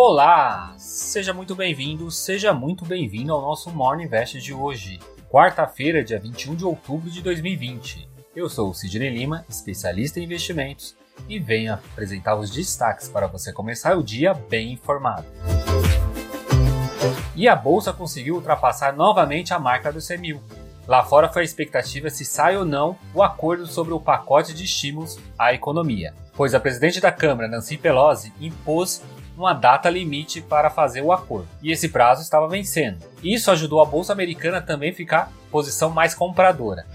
Olá! Seja muito bem-vindo, seja muito bem-vindo ao nosso Morning Invest de hoje, quarta-feira, dia 21 de outubro de 2020. Eu sou o Sidney Lima, especialista em investimentos, e venho apresentar os destaques para você começar o dia bem informado. E a bolsa conseguiu ultrapassar novamente a marca dos 100 mil. Lá fora foi a expectativa se sai ou não o acordo sobre o pacote de estímulos à economia, pois a presidente da Câmara, Nancy Pelosi, impôs uma data limite para fazer o acordo, e esse prazo estava vencendo. Isso ajudou a bolsa americana também a ficar posição mais compradora.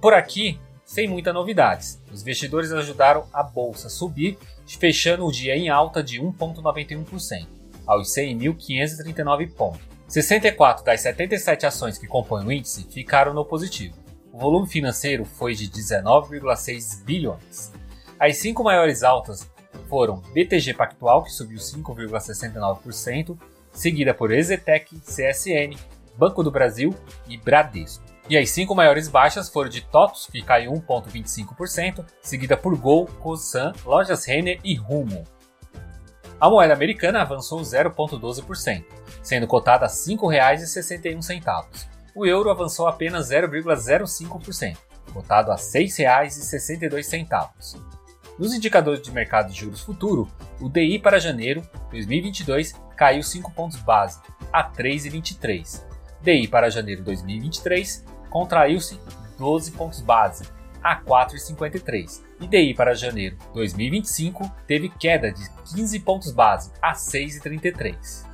Por aqui, sem muitas novidades. Os investidores ajudaram a bolsa a subir, fechando o dia em alta de 1,91%, aos 100.539 pontos. 64 das 77 ações que compõem o índice ficaram no positivo. O volume financeiro foi de 19,6 bilhões. As cinco maiores altas foram BTG Pactual, que subiu 5,69%, seguida por Exetec, CSN, Banco do Brasil e Bradesco. E as cinco maiores baixas foram de TOTOS, que caiu 1,25%, seguida por Gol, Cosan, Lojas Renner e Rumo. A moeda americana avançou 0,12%, sendo cotada a R$ 5,61. O euro avançou apenas 0,05%, cotado a R$ 6,62. Nos indicadores de mercado de juros futuro, o DI para janeiro 2022 caiu 5 pontos base, a 3,23. DI para janeiro 2023 contraiu-se 12 pontos base, a 4,53. E DI para janeiro 2025 teve queda de 15 pontos base, a 6,33.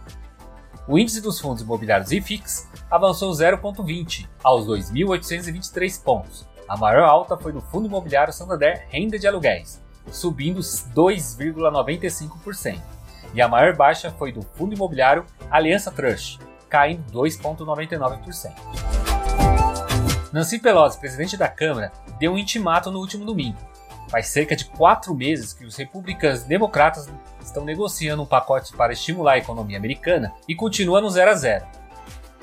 O índice dos fundos imobiliários IFIX avançou 0,20 aos 2.823 pontos. A maior alta foi do Fundo Imobiliário Santander Renda de Aluguéis, subindo 2,95%. E a maior baixa foi do Fundo Imobiliário Aliança Trust, caindo 2,99%. Nancy Pelosi, presidente da Câmara, deu um intimato no último domingo. Faz cerca de quatro meses que os republicanos democratas estão negociando um pacote para estimular a economia americana e continua no 0 a 0.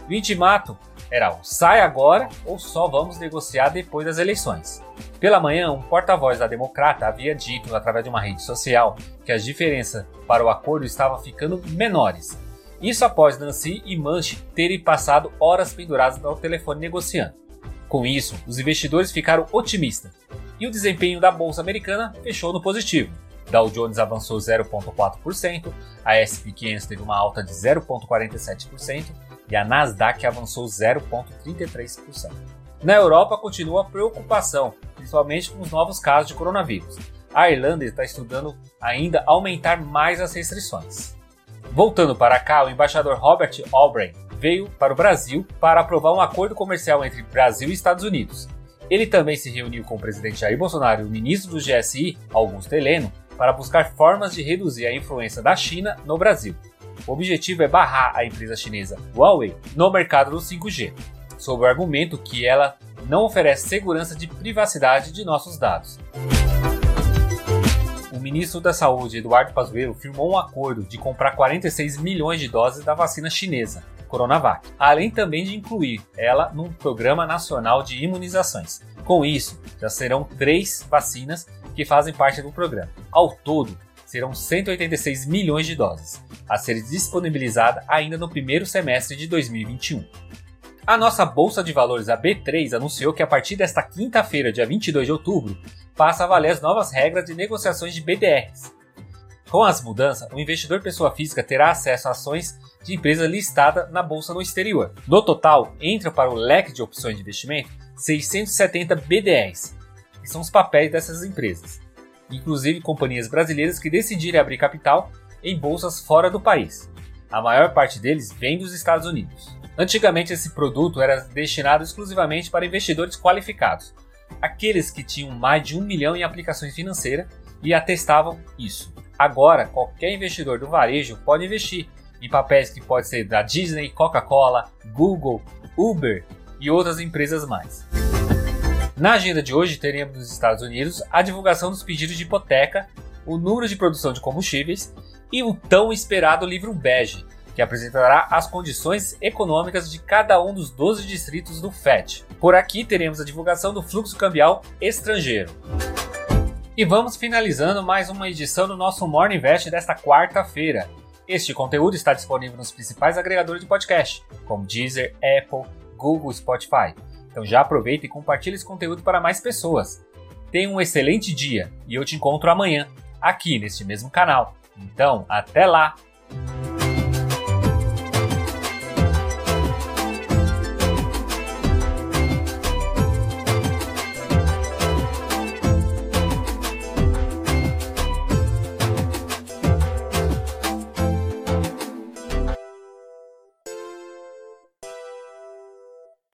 O intimato era o sai agora ou só vamos negociar depois das eleições. Pela manhã, um porta-voz da Democrata havia dito através de uma rede social que as diferenças para o acordo estavam ficando menores. Isso após Nancy e Manche terem passado horas penduradas ao telefone negociando. Com isso, os investidores ficaram otimistas e o desempenho da bolsa americana fechou no positivo. Dow Jones avançou 0,4%, a S&P 500 teve uma alta de 0,47% e a Nasdaq avançou 0,33%. Na Europa continua a preocupação, principalmente com os novos casos de coronavírus. A Irlanda está estudando ainda aumentar mais as restrições. Voltando para cá, o embaixador Robert Albright veio para o Brasil para aprovar um acordo comercial entre Brasil e Estados Unidos. Ele também se reuniu com o presidente Jair Bolsonaro e o ministro do GSI, Augusto Heleno, para buscar formas de reduzir a influência da China no Brasil. O objetivo é barrar a empresa chinesa Huawei no mercado do 5G, sob o argumento que ela não oferece segurança de privacidade de nossos dados. O ministro da Saúde, Eduardo Pazuello, firmou um acordo de comprar 46 milhões de doses da vacina chinesa, Coronavac, além também de incluir ela num programa nacional de imunizações. Com isso, já serão três vacinas que fazem parte do programa. Ao todo, serão 186 milhões de doses, a ser disponibilizada ainda no primeiro semestre de 2021. A nossa bolsa de valores, a B3, anunciou que a partir desta quinta-feira, dia 22 de outubro, passa a valer as novas regras de negociações de BDRs. Com as mudanças, o investidor pessoa física terá acesso a ações de empresa listada na bolsa no exterior. No total, entra para o leque de opções de investimento 670 BDRs, que são os papéis dessas empresas, inclusive companhias brasileiras que decidirem abrir capital em bolsas fora do país. A maior parte deles vem dos Estados Unidos. Antigamente, esse produto era destinado exclusivamente para investidores qualificados, aqueles que tinham mais de um milhão em aplicações financeiras e atestavam isso. Agora, qualquer investidor do varejo pode investir em papéis que pode ser da Disney, Coca-Cola, Google, Uber e outras empresas mais. Na agenda de hoje teremos nos Estados Unidos a divulgação dos pedidos de hipoteca, o número de produção de combustíveis e o tão esperado livro bege, que apresentará as condições econômicas de cada um dos 12 distritos do FED. Por aqui teremos a divulgação do fluxo cambial estrangeiro. E vamos finalizando mais uma edição do nosso Morning Invest desta quarta-feira. Este conteúdo está disponível nos principais agregadores de podcast, como Deezer, Apple, Google, Spotify. Então já aproveita e compartilhe esse conteúdo para mais pessoas. Tenha um excelente dia e eu te encontro amanhã, aqui neste mesmo canal. Então, até lá!